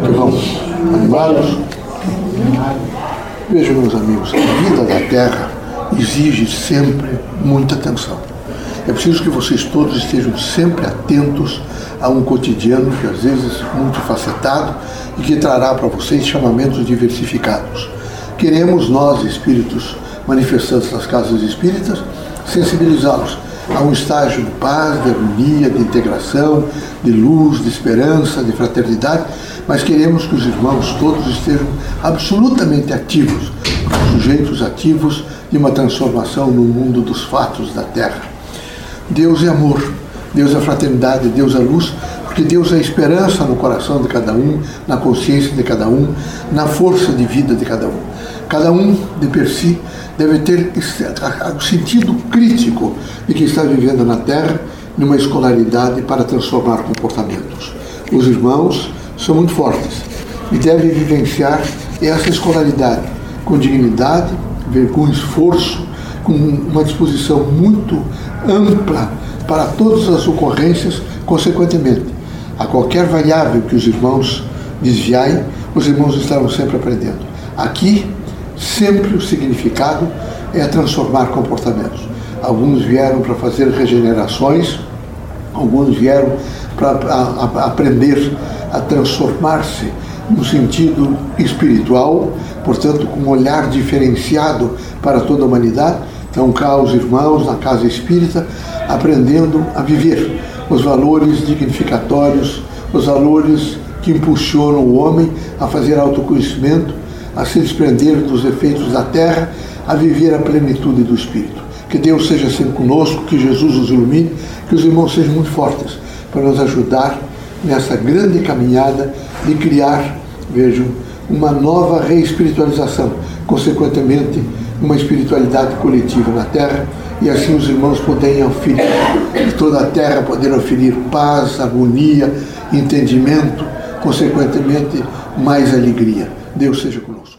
Como é vão? Animados? Vejam, meus amigos, a vida da Terra exige sempre muita atenção. É preciso que vocês todos estejam sempre atentos a um cotidiano que às vezes muito facetado e que trará para vocês chamamentos diversificados. Queremos nós, espíritos manifestantes das casas espíritas, sensibilizá-los a um estágio de paz, de harmonia, de integração, de luz, de esperança, de fraternidade, mas queremos que os irmãos todos estejam absolutamente ativos, sujeitos ativos de uma transformação no mundo dos fatos da Terra. Deus é amor, Deus é fraternidade, Deus é luz, porque Deus é esperança no coração de cada um, na consciência de cada um, na força de vida de cada um. Cada um, de per si, deve ter o sentido crítico de que está vivendo na Terra numa escolaridade para transformar comportamentos. Os irmãos são muito fortes e devem vivenciar essa escolaridade com dignidade, com esforço, com uma disposição muito ampla para todas as ocorrências, consequentemente. A qualquer variável que os irmãos desviarem, os irmãos estarão sempre aprendendo. Aqui, sempre o significado é transformar comportamentos. Alguns vieram para fazer regenerações, alguns vieram para aprender a transformar-se no sentido espiritual, portanto, com um olhar diferenciado para toda a humanidade. Então, cá os irmãos na casa espírita aprendendo a viver os valores dignificatórios, os valores que impulsionam o homem a fazer autoconhecimento, a se desprender dos efeitos da terra, a viver a plenitude do Espírito. Que Deus seja sempre conosco, que Jesus nos ilumine, que os irmãos sejam muito fortes para nos ajudar nessa grande caminhada de criar, vejam, uma nova reespiritualização, consequentemente, uma espiritualidade coletiva na Terra, e assim os irmãos poderem oferir, toda a Terra poder oferir paz, harmonia, entendimento, consequentemente, mais alegria. Deus seja conosco.